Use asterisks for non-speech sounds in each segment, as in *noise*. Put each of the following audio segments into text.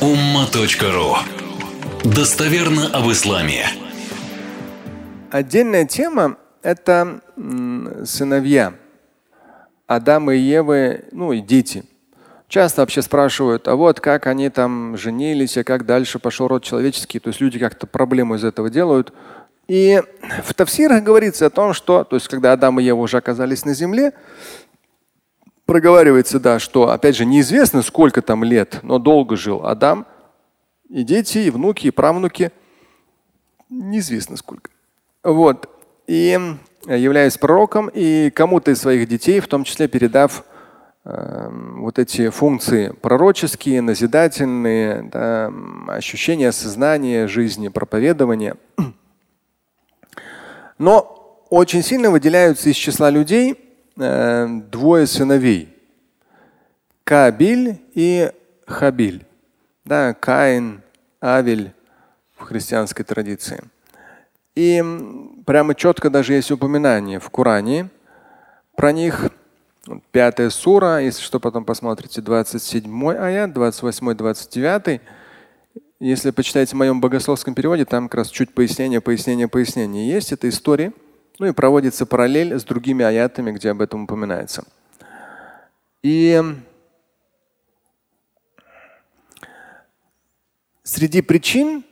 umma.ru Достоверно об исламе. Отдельная тема – это сыновья Адама и Евы, ну и дети. Часто вообще спрашивают, а вот как они там женились, а как дальше пошел род человеческий. То есть люди как-то проблему из этого делают. И в Тавсирах говорится о том, что, то есть когда Адам и Ева уже оказались на земле, проговаривается, да, что, опять же, неизвестно, сколько там лет, но долго жил Адам, и дети, и внуки, и правнуки. Неизвестно сколько. Вот. И являясь пророком, и кому-то из своих детей, в том числе передав э, вот эти функции пророческие, назидательные, да, ощущения сознания жизни, проповедования. *clears throat* Но очень сильно выделяются из числа людей э, двое сыновей. Кабиль и Хабиль. Да, Каин, Авель в христианской традиции. И прямо четко даже есть упоминание в Коране про них. Пятая сура, если что, потом посмотрите, 27 аят, 28, 29. Если почитаете в моем богословском переводе, там как раз чуть пояснение, пояснение, пояснение есть. Это история ну и проводится параллель с другими аятами, где об этом упоминается. И среди причин,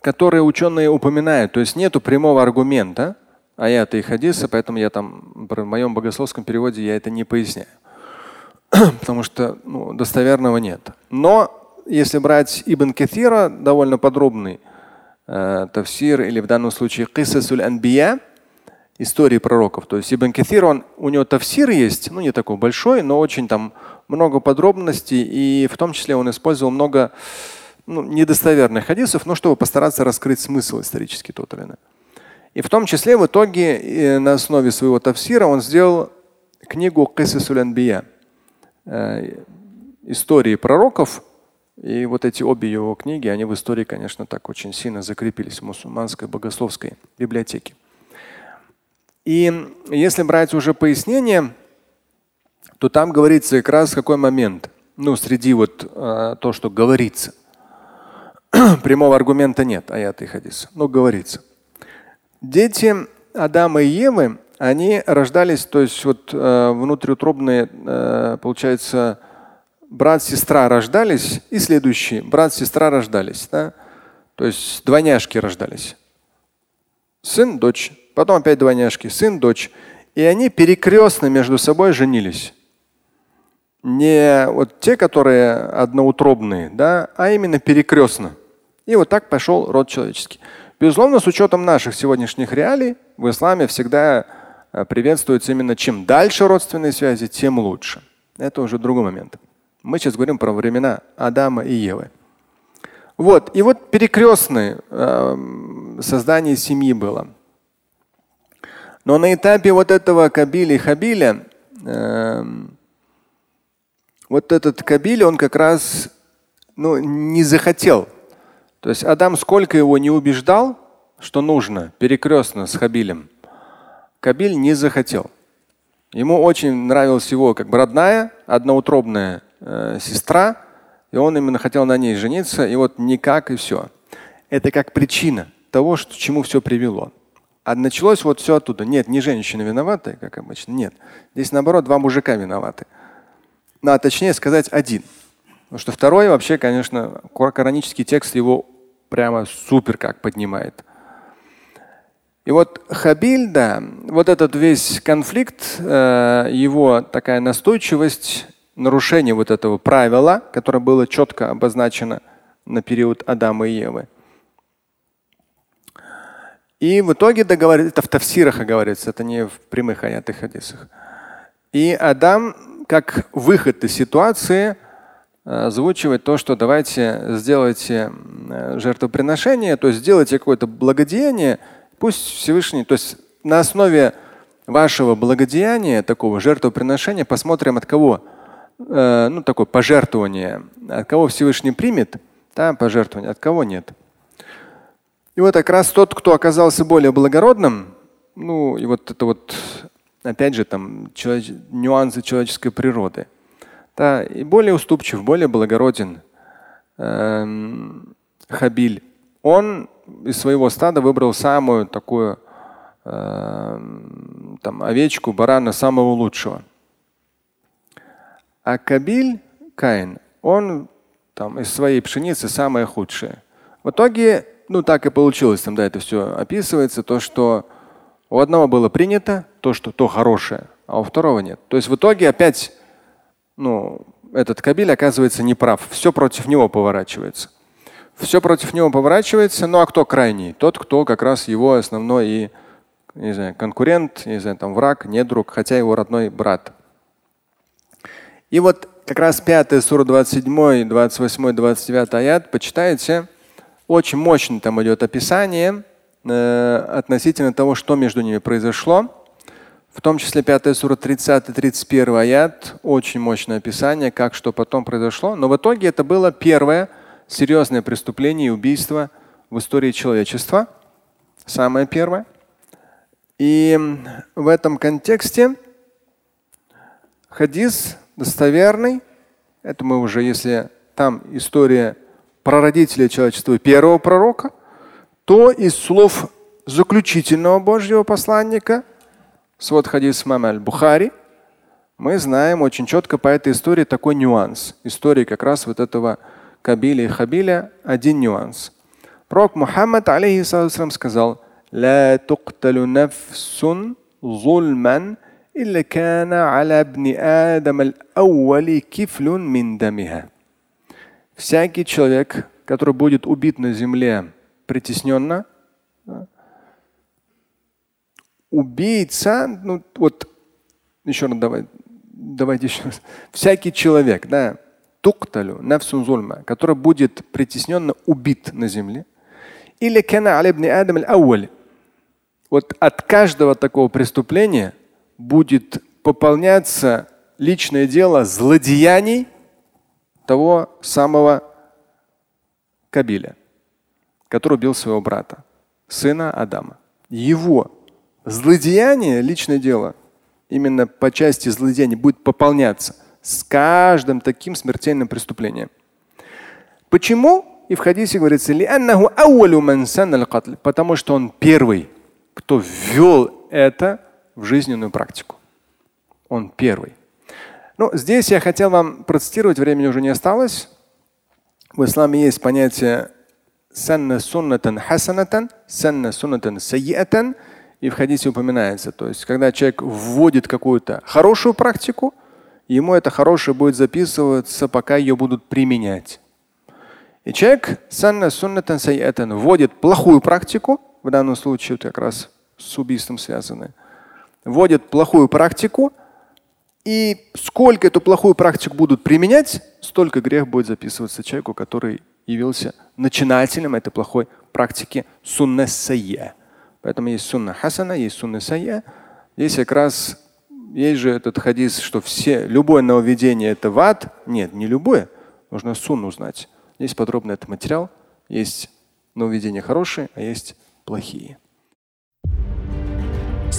которые ученые упоминают, то есть нету прямого аргумента аята и хадиса, поэтому я там в моем богословском переводе я это не поясняю, *clears throat* потому что ну, достоверного нет. Но если брать Ибн Каthира, довольно подробный э, тавсир или в данном случае Кисасуль Анбия, истории пророков. То есть Ибн Каthир, он, у него тавсир есть, ну не такой большой, но очень там много подробностей, и в том числе он использовал много ну, недостоверных хадисов, но чтобы постараться раскрыть смысл исторический тот или иной. И в том числе в итоге э, на основе своего тавсира он сделал книгу Кисасуль Анбия, э, истории пророков, и вот эти обе его книги, они в истории, конечно, так очень сильно закрепились в мусульманской богословской библиотеке. И если брать уже пояснение, то там говорится как раз какой момент. Ну, среди вот э, то, что говорится. *clears throat* Прямого аргумента нет, аят и хадис. Но говорится. Дети Адама и Евы, они рождались, то есть вот э, внутриутробные, э, получается, брат-сестра рождались, и следующие брат-сестра рождались. Да? То есть двойняшки рождались. Сын, дочь, потом опять двойняшки, сын, дочь. И они перекрестно между собой женились. Не вот те, которые одноутробные, да, а именно перекрестно. И вот так пошел род человеческий. Безусловно, с учетом наших сегодняшних реалий, в исламе всегда э, приветствуется именно чем дальше родственные связи, тем лучше. Это уже другой момент. Мы сейчас говорим про времена Адама и Евы. Вот. И вот перекрестное э, создание семьи было. Но на этапе вот этого Кабиля и Хабиля, э, вот этот Кабиль, он как раз ну, не захотел. То есть Адам сколько его не убеждал, что нужно перекрестно с Хабилем, Кабиль не захотел. Ему очень нравилась его как бы родная, одноутробная э, сестра, и он именно хотел на ней жениться, и вот никак и все. Это как причина того, что, чему все привело. А началось вот все оттуда. Нет, не женщины виноваты, как обычно. Нет. Здесь наоборот два мужика виноваты. Ну, а точнее сказать один. Потому что второй вообще, конечно, коранический текст его прямо супер как поднимает. И вот Хабиль, да, вот этот весь конфликт, э, его такая настойчивость, нарушение вот этого правила, которое было четко обозначено на период Адама и Евы. И в итоге договорились, это в тавсирах говорится, это не в прямых аятах хадисах. И Адам, как выход из ситуации, э, озвучивает то, что давайте сделайте э, жертвоприношение, то есть сделайте какое-то благодеяние, пусть Всевышний, то есть на основе вашего благодеяния, такого жертвоприношения, посмотрим от кого э, ну, такое пожертвование, от кого Всевышний примет, да, пожертвование, от кого нет. И вот как раз тот, кто оказался более благородным, ну и вот это вот, опять же, там человеч... нюансы человеческой природы, да, и более уступчив, более благороден, эм, Хабиль, он из своего стада выбрал самую такую э, там, овечку, барана самого лучшего. А Кабиль, Каин, он там, из своей пшеницы самое худшее. В итоге, ну так и получилось, там, да, это все описывается, то, что у одного было принято, то, что то хорошее, а у второго нет. То есть в итоге опять, ну, этот Кабиль оказывается неправ. Все против него поворачивается все против него поворачивается. Ну а кто крайний? Тот, кто как раз его основной и не знаю, конкурент, не знаю, там враг, не друг, хотя его родной брат. И вот как раз 5 сура 27, 28, 29 аят, почитайте, очень мощно там идет описание э, относительно того, что между ними произошло. В том числе 5 сура 30-31 аят, очень мощное описание, как что потом произошло. Но в итоге это было первое серьезное преступление и убийство в истории человечества. Самое первое. И в этом контексте хадис достоверный. Это мы уже, если там история прародителя человечества первого пророка, то из слов заключительного Божьего посланника, свод хадис мама Бухари, мы знаем очень четко по этой истории такой нюанс. Истории как раз вот этого Кабиля и Хабиля один нюанс. Пророк Мухаммад алейхиссалам сказал, «Ла тукталю нафсун зульман إلا كان على ابن آدم الأول كفل من دمها. Всякий человек, который будет убит на земле притесненно, убийца, ну вот еще раз давай, давайте еще раз. Всякий человек, да, тукталю нафсун зульма, который будет притесненно убит на земле. Или кана алибни адам аль Вот от каждого такого преступления будет пополняться личное дело злодеяний того самого Кабиля, который убил своего брата, сына Адама. Его злодеяние, личное дело, именно по части злодеяний будет пополняться – с каждым таким смертельным преступлением. Почему? И в хадисе говорится, потому что он первый, кто ввел это в жизненную практику. Он первый. Ну, здесь я хотел вам процитировать, времени уже не осталось. В исламе есть понятие санна суннатан хасанатан, санна суннатан сайятан. И в хадисе упоминается. То есть, когда человек вводит какую-то хорошую практику – ему это хорошее будет записываться, пока ее будут применять. И человек санна суннатан сайятан вводит плохую практику, в данном случае это как раз с убийством связаны, вводит плохую практику, и сколько эту плохую практику будут применять, столько грех будет записываться человеку, который явился начинателем этой плохой практики сунна сайя. Поэтому есть сунна хасана, есть сунна сайя. Здесь как раз есть же этот хадис, что все, любое нововведение это в ад. Нет, не любое. Нужно сунну знать. Есть подробный этот материал. Есть нововведения хорошие, а есть плохие.